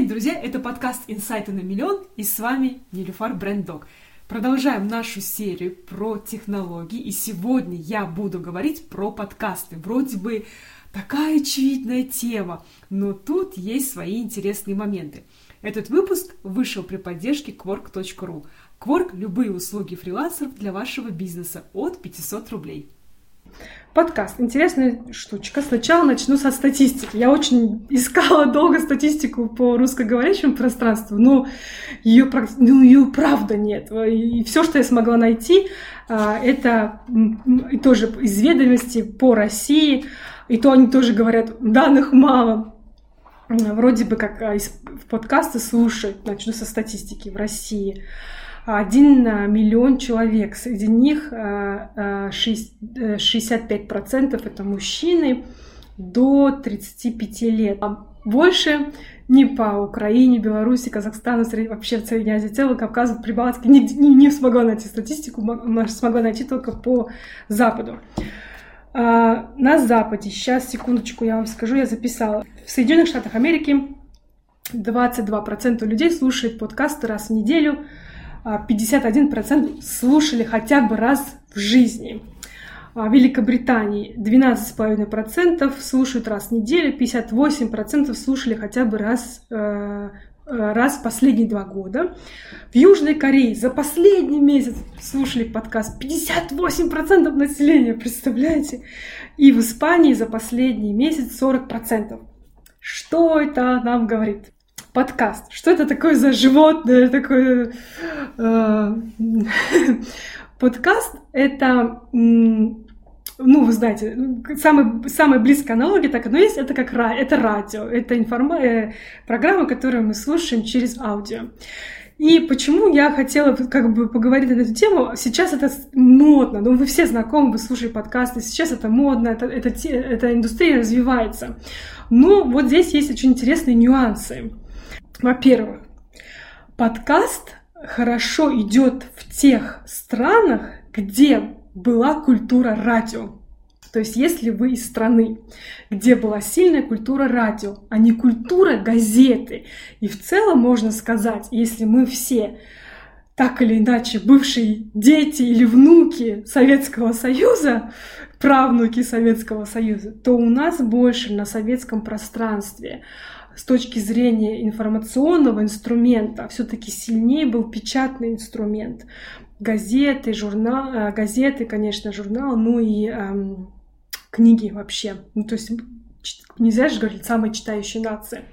день, друзья! Это подкаст «Инсайты на миллион» и с вами Нилюфар Бренддог. Продолжаем нашу серию про технологии, и сегодня я буду говорить про подкасты. Вроде бы такая очевидная тема, но тут есть свои интересные моменты. Этот выпуск вышел при поддержке Quark.ru. Quark – любые услуги фрилансеров для вашего бизнеса от 500 рублей. Подкаст. Интересная штучка. Сначала начну со статистики. Я очень искала долго статистику по русскоговорящему пространству, но ее, ну, ее правда нет. И все, что я смогла найти, а, это тоже из ведомости по России. И то они тоже говорят, данных мало. Вроде бы как а, из подкаста слушают, начну со статистики в России. 1 миллион человек. Среди них 65% э, это мужчины до 35 лет. А больше ни по Украине, Беларуси, Казахстану, вообще в Средней Азии, целого Кавказа, Прибалтике не, не, не смогла найти статистику, смогла найти только по Западу. А, на Западе, сейчас, секундочку, я вам скажу, я записала. В Соединенных Штатах Америки 22% людей слушают подкасты раз в неделю, 51% а, слушали хотя бы раз в жизни. В Великобритании 12,5% слушают раз в неделю, 58% слушали хотя бы раз, э, э, раз в последние два года. В Южной Корее за последний месяц слушали подкаст 58% населения, представляете? И в Испании за последний месяц 40%. Что это нам говорит? Подкаст. Что это такое за животное? Такое... Э, подкаст — это ну, вы знаете, самая, самая близкая аналогия, так оно есть, это как это радио, это информа... Э, программа, которую мы слушаем через аудио. И почему я хотела как бы поговорить на эту тему? Сейчас это модно, ну вы все знакомы, вы слушаете подкасты, сейчас это модно, это, это, эта индустрия развивается. Но вот здесь есть очень интересные нюансы. Во-первых, подкаст хорошо идет в тех странах, где была культура радио. То есть, если вы из страны, где была сильная культура радио, а не культура газеты, и в целом можно сказать, если мы все так или иначе бывшие дети или внуки Советского Союза, правнуки Советского Союза, то у нас больше на советском пространстве с точки зрения информационного инструмента все-таки сильнее был печатный инструмент. Газеты, журнал, э, газеты, конечно, журнал, ну и эм, книги вообще. Ну, то есть нельзя же говорить самая читающая нация.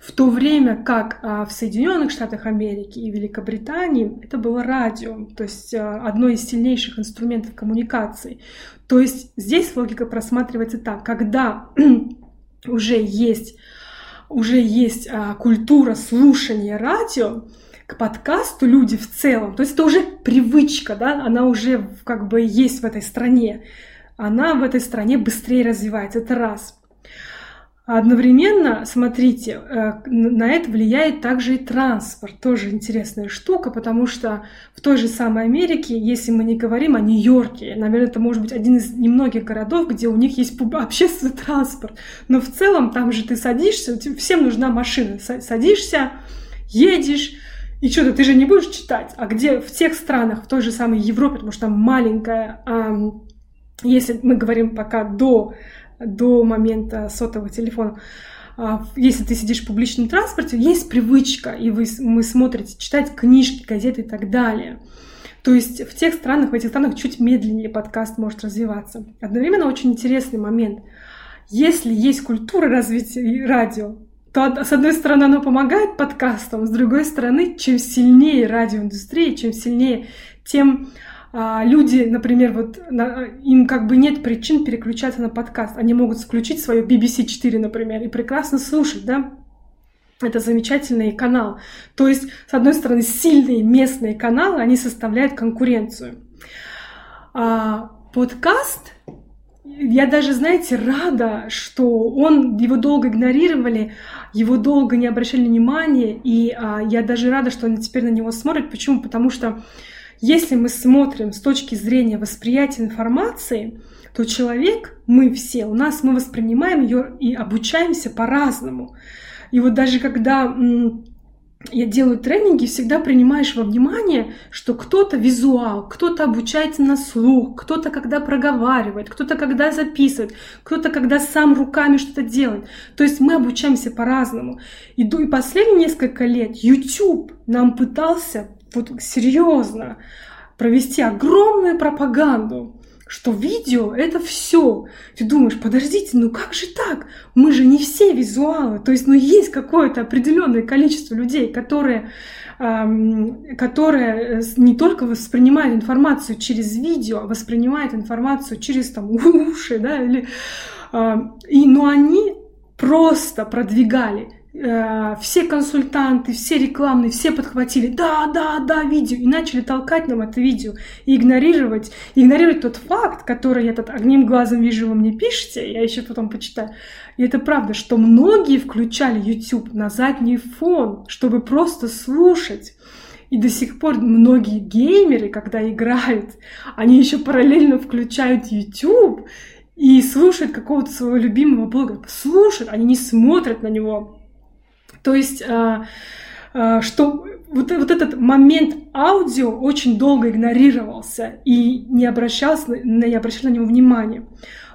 В то время как а, в Соединенных Штатах Америки и Великобритании это было радио, то есть а, одно из сильнейших инструментов коммуникации. То есть здесь логика просматривается так, когда уже есть уже есть а, культура слушания радио, к подкасту люди в целом, то есть это уже привычка, да, она уже как бы есть в этой стране, она в этой стране быстрее развивается, это раз. Одновременно, смотрите, э, на это влияет также и транспорт. Тоже интересная штука, потому что в той же самой Америке, если мы не говорим о Нью-Йорке, наверное, это может быть один из немногих городов, где у них есть общественный транспорт. Но в целом там же ты садишься, всем нужна машина. Садишься, едешь, и что-то ты же не будешь читать. А где в тех странах, в той же самой Европе, потому что там маленькая, если мы говорим пока до до момента сотового телефона, а, если ты сидишь в публичном транспорте, есть привычка, и вы, мы смотрите, читать книжки, газеты и так далее. То есть в тех странах, в этих странах чуть медленнее подкаст может развиваться. Одновременно очень интересный момент. Если есть культура развития радио, то с одной стороны оно помогает подкастам, с другой стороны, чем сильнее радиоиндустрия, чем сильнее, тем люди, например, вот на, им как бы нет причин переключаться на подкаст. Они могут включить свое BBC 4, например, и прекрасно слушать, да, это замечательный канал. То есть, с одной стороны, сильные местные каналы, они составляют конкуренцию. А подкаст, я даже, знаете, рада, что он, его долго игнорировали, его долго не обращали внимания, и а, я даже рада, что они теперь на него смотрят. Почему? Потому что если мы смотрим с точки зрения восприятия информации, то человек, мы все, у нас мы воспринимаем ее и обучаемся по-разному. И вот даже когда я делаю тренинги, всегда принимаешь во внимание, что кто-то визуал, кто-то обучается на слух, кто-то когда проговаривает, кто-то когда записывает, кто-то когда сам руками что-то делает. То есть мы обучаемся по-разному. И, и последние несколько лет YouTube нам пытался вот серьезно провести огромную пропаганду что видео — это все. Ты думаешь, подождите, ну как же так? Мы же не все визуалы. То есть, ну есть какое-то определенное количество людей, которые которые не только воспринимают информацию через видео, а воспринимают информацию через там уши, да, или, и, но они просто продвигали Э, все консультанты, все рекламные, все подхватили, да, да, да, видео, и начали толкать нам это видео, и игнорировать, игнорировать тот факт, который я тут одним глазом вижу, вы мне пишете, я еще потом почитаю. И это правда, что многие включали YouTube на задний фон, чтобы просто слушать. И до сих пор многие геймеры, когда играют, они еще параллельно включают YouTube и слушают какого-то своего любимого блога. Слушают, они не смотрят на него. То есть, э, э, что вот, вот этот момент аудио очень долго игнорировался и не, обращался, не обращали на него внимания.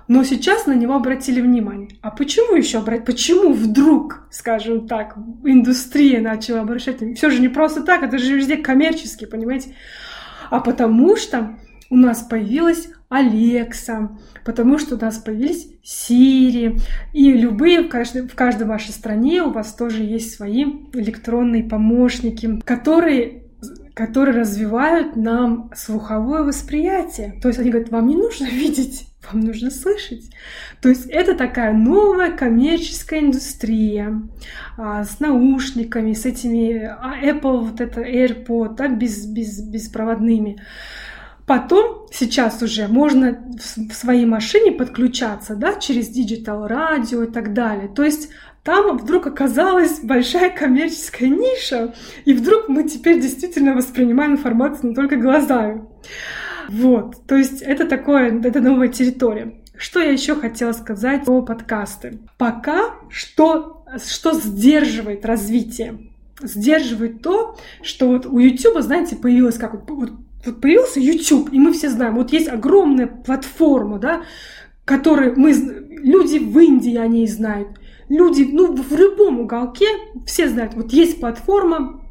Но сейчас на него обратили внимание. А почему еще обратить? Почему вдруг, скажем так, индустрия начала обращать? Все же не просто так, это же везде коммерчески, понимаете? А потому что у нас появилась Алекса, потому что у нас появились Сири, и любые, в каждой, в каждой вашей стране у вас тоже есть свои электронные помощники, которые которые развивают нам слуховое восприятие. То есть они говорят, вам не нужно видеть, вам нужно слышать. То есть это такая новая коммерческая индустрия а, с наушниками, с этими а, Apple, вот это AirPod, да, без, без, беспроводными. Потом, сейчас уже можно в своей машине подключаться, да, через digital радио и так далее. То есть там вдруг оказалась большая коммерческая ниша, и вдруг мы теперь действительно воспринимаем информацию не только глазами. Вот, то есть это такое, это новая территория. Что я еще хотела сказать про подкасты? Пока что, что сдерживает развитие? Сдерживает то, что вот у YouTube, знаете, появилось как вот вот появился YouTube, и мы все знаем, вот есть огромная платформа, да, которой мы, люди в Индии о ней знают, люди, ну, в любом уголке все знают, вот есть платформа,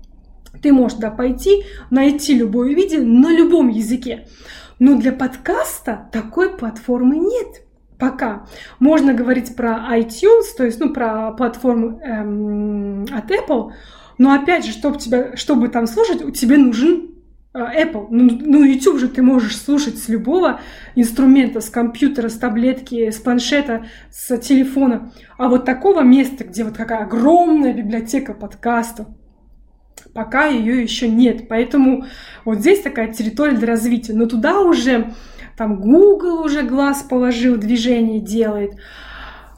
ты можешь туда пойти, найти любое видео на любом языке. Но для подкаста такой платформы нет пока. Можно говорить про iTunes, то есть, ну, про платформу эм, от Apple, но опять же, чтобы, тебя, чтобы там слушать, тебе нужен Apple. Ну, ну, YouTube же ты можешь слушать с любого инструмента, с компьютера, с таблетки, с планшета, с телефона. А вот такого места, где вот какая огромная библиотека подкастов, пока ее еще нет. Поэтому вот здесь такая территория для развития. Но туда уже там Google уже глаз положил, движение делает.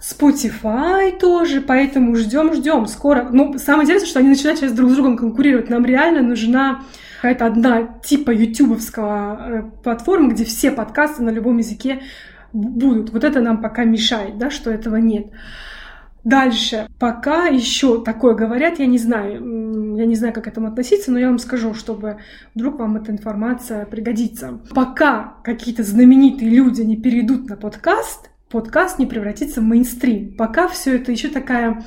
Spotify тоже, поэтому ждем, ждем. Скоро. Ну, самое интересное, что они начинают сейчас друг с другом конкурировать. Нам реально нужна какая-то одна типа ютубовского э, платформы, где все подкасты на любом языке будут. Вот это нам пока мешает, да, что этого нет. Дальше, пока еще такое говорят, я не знаю, я не знаю, как к этому относиться, но я вам скажу, чтобы вдруг вам эта информация пригодится. Пока какие-то знаменитые люди не перейдут на подкаст, подкаст не превратится в мейнстрим. Пока все это еще такая,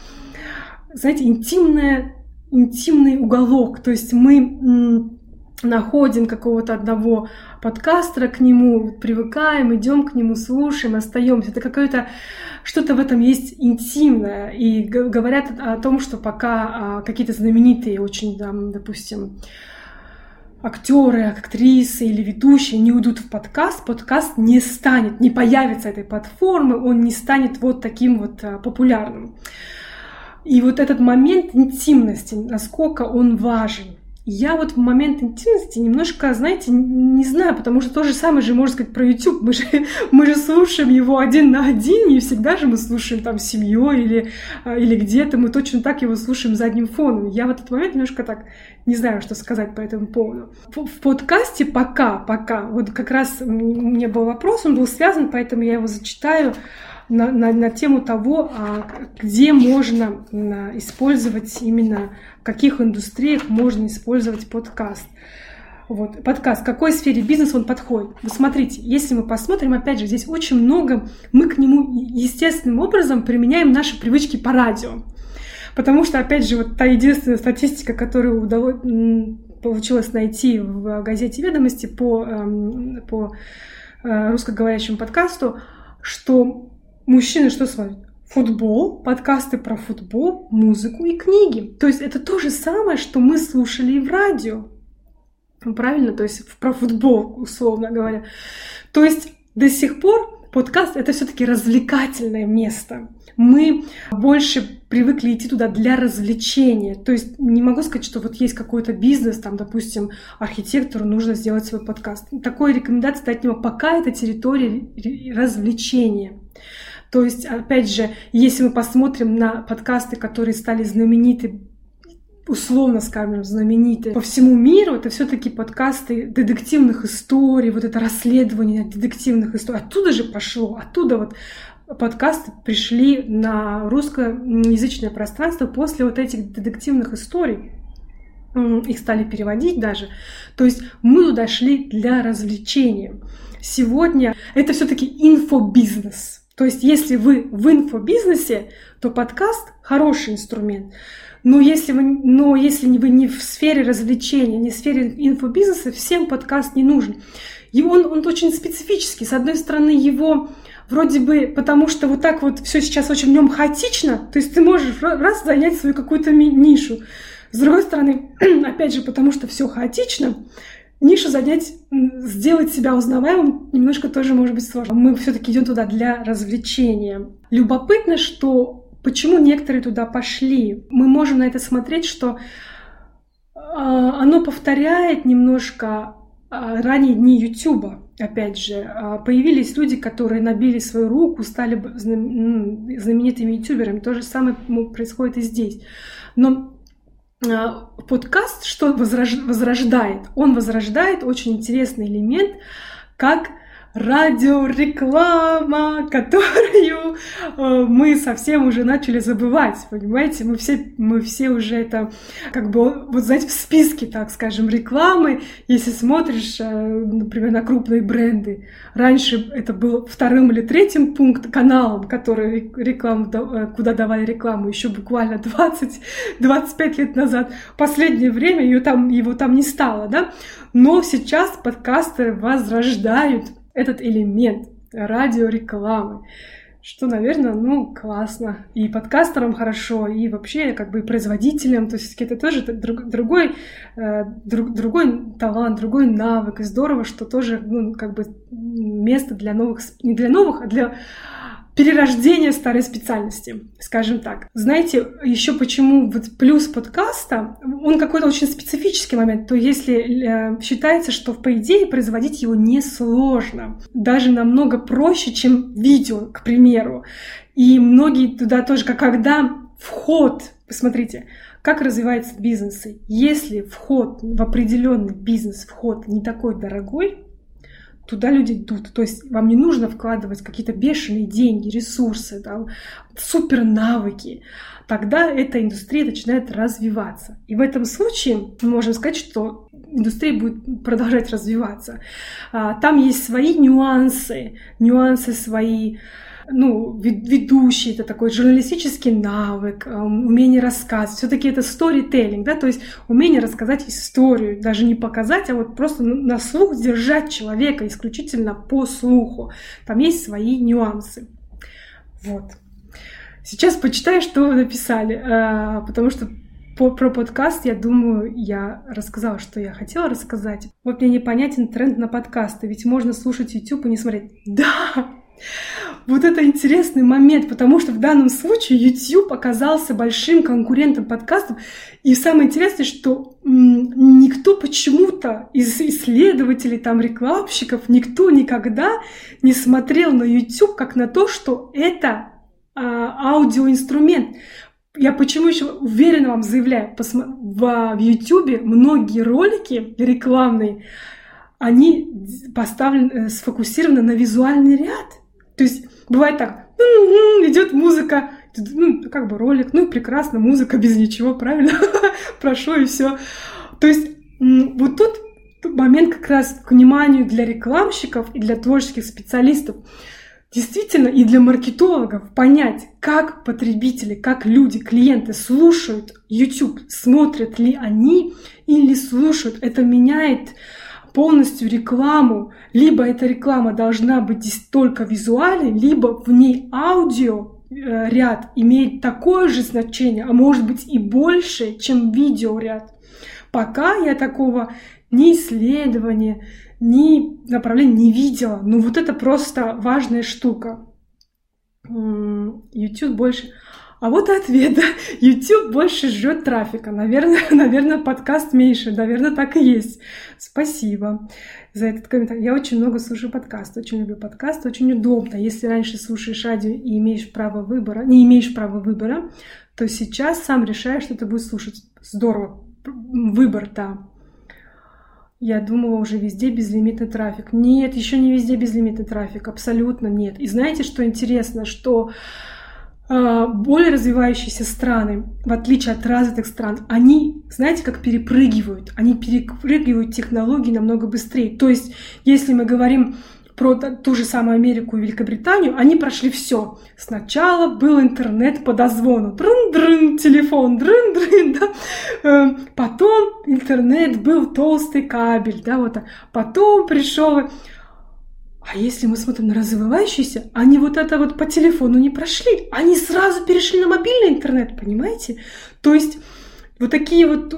знаете, интимная, интимный уголок. То есть мы находим какого-то одного подкастера к нему, привыкаем, идем к нему, слушаем, остаемся. Это какое-то что-то в этом есть интимное. И говорят о том, что пока а, какие-то знаменитые очень, там, допустим, актеры, актрисы или ведущие не уйдут в подкаст, подкаст не станет, не появится этой платформы, он не станет вот таким вот а, популярным. И вот этот момент интимности, насколько он важен. Я вот в момент интимности немножко, знаете, не знаю, потому что то же самое же можно сказать про YouTube. Мы же, мы же слушаем его один на один, не всегда же мы слушаем там семьей или, а, или где-то, мы точно так его слушаем задним фоном. Я в этот момент немножко так не знаю, что сказать по этому поводу. В, подкасте пока, пока, вот как раз у меня был вопрос, он был связан, поэтому я его зачитаю. На, на, на тему того, а, где можно использовать именно, в каких индустриях можно использовать подкаст. Вот, подкаст, в какой сфере бизнеса он подходит. Вы смотрите, если мы посмотрим, опять же, здесь очень много, мы к нему естественным образом применяем наши привычки по радио. Потому что, опять же, вот та единственная статистика, которую удалось, получилось найти в газете «Ведомости» по, эм, по э, русскоговорящему подкасту, что мужчины что смотрят? Футбол, подкасты про футбол, музыку и книги. То есть это то же самое, что мы слушали и в радио. Правильно? То есть про футбол, условно говоря. То есть до сих пор подкаст это все-таки развлекательное место. Мы больше привыкли идти туда для развлечения. То есть не могу сказать, что вот есть какой-то бизнес, там, допустим, архитектору нужно сделать свой подкаст. Такой рекомендации дать него, пока это территория развлечения. То есть, опять же, если мы посмотрим на подкасты, которые стали знамениты условно скажем, знаменитые по всему миру, это все-таки подкасты детективных историй, вот это расследование детективных историй. Оттуда же пошло, оттуда вот подкасты пришли на русскоязычное пространство после вот этих детективных историй. Их стали переводить даже. То есть мы туда шли для развлечения. Сегодня это все-таки инфобизнес. То есть если вы в инфобизнесе, то подкаст хороший инструмент. Но если, вы, но если вы не в сфере развлечения, не в сфере инфобизнеса, всем подкаст не нужен. И он, он очень специфический. С одной стороны, его вроде бы, потому что вот так вот все сейчас очень в нем хаотично, то есть ты можешь раз занять свою какую-то нишу. С другой стороны, опять же, потому что все хаотично, нишу занять, сделать себя узнаваемым немножко тоже может быть сложно. Мы все-таки идем туда для развлечения. Любопытно, что Почему некоторые туда пошли? Мы можем на это смотреть, что а, оно повторяет немножко а, ранние дни Ютуба. Опять же, а, появились люди, которые набили свою руку, стали знаменитыми ютуберами. То же самое происходит и здесь. Но подкаст что возрождает? Он возрождает очень интересный элемент, как радиореклама, которую э, мы совсем уже начали забывать, понимаете? Мы все, мы все уже это, как бы, вот знаете, в списке, так скажем, рекламы, если смотришь, э, например, на крупные бренды, раньше это был вторым или третьим пункт каналом, который рекламу, э, куда давали рекламу, еще буквально 20-25 лет назад. В последнее время ее там, его там не стало, да? Но сейчас подкастеры возрождают этот элемент радиорекламы, что, наверное, ну, классно. И подкастерам хорошо, и вообще, как бы, производителям, то есть это тоже друг, другой, э, друг, другой талант, другой навык, и здорово, что тоже, ну, как бы, место для новых, не для новых, а для перерождение старой специальности, скажем так. Знаете, еще почему вот плюс подкаста, он какой-то очень специфический момент, то если э, считается, что по идее производить его несложно, даже намного проще, чем видео, к примеру. И многие туда тоже, как когда вход, посмотрите, как развиваются бизнесы. Если вход в определенный бизнес, вход не такой дорогой, туда люди идут. То есть вам не нужно вкладывать какие-то бешеные деньги, ресурсы, да, супер навыки. Тогда эта индустрия начинает развиваться. И в этом случае мы можем сказать, что индустрия будет продолжать развиваться. А, там есть свои нюансы, нюансы свои, ну, ведущий, это такой журналистический навык, эм, умение рассказывать. Все-таки это сторителлинг, да, то есть умение рассказать историю, даже не показать, а вот просто на слух держать человека исключительно по слуху. Там есть свои нюансы. Вот. Сейчас почитаю, что вы написали, э, потому что про подкаст, я думаю, я рассказала, что я хотела рассказать. Вот мне непонятен тренд на подкасты, ведь можно слушать YouTube и не смотреть. Да, вот это интересный момент, потому что в данном случае YouTube оказался большим конкурентом подкастов. И самое интересное, что никто почему-то из исследователей, там, рекламщиков, никто никогда не смотрел на YouTube как на то, что это а, аудиоинструмент. Я почему еще уверенно вам заявляю, в YouTube многие ролики рекламные, они поставлены, э, сфокусированы на визуальный ряд. То есть бывает так, идет музыка, ну, как бы ролик, ну, прекрасно, музыка без ничего, правильно? Прошло и все. То есть вот тут момент как раз к вниманию для рекламщиков и для творческих специалистов. Действительно, и для маркетологов понять, как потребители, как люди, клиенты слушают YouTube, смотрят ли они или слушают. Это меняет полностью рекламу. Либо эта реклама должна быть только визуальной, либо в ней аудио э, ряд имеет такое же значение, а может быть и больше, чем видеоряд. Пока я такого ни исследования, ни направления не видела. Но вот это просто важная штука. YouTube больше... А вот ответ. YouTube больше жрет трафика. Наверное, наверное, подкаст меньше. Наверное, так и есть. Спасибо за этот комментарий. Я очень много слушаю подкасты, очень люблю подкасты, очень удобно. Если раньше слушаешь радио и имеешь право выбора, не имеешь права выбора, то сейчас сам решаешь, что ты будешь слушать. Здорово. Выбор, да. Я думала уже везде безлимитный трафик. Нет, еще не везде безлимитный трафик, абсолютно нет. И знаете, что интересно, что более развивающиеся страны, в отличие от развитых стран, они, знаете, как перепрыгивают, они перепрыгивают технологии намного быстрее. То есть, если мы говорим про ту же самую Америку и Великобританию, они прошли все. Сначала был интернет по дозвону, дрын-дрын, телефон, дрын-дрын, да. Эм, потом интернет был толстый кабель, да, вот. Потом пришел а если мы смотрим на развивающиеся, они вот это вот по телефону не прошли, они сразу перешли на мобильный интернет, понимаете? То есть вот такие вот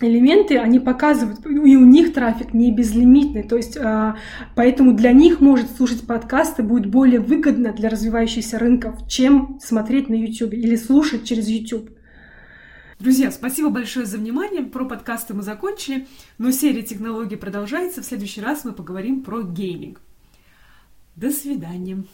элементы, они показывают, и у них трафик не безлимитный, то есть а, поэтому для них может слушать подкасты будет более выгодно для развивающихся рынков, чем смотреть на YouTube или слушать через YouTube. Друзья, спасибо большое за внимание. Про подкасты мы закончили, но серия технологий продолжается. В следующий раз мы поговорим про гейминг. До свидания.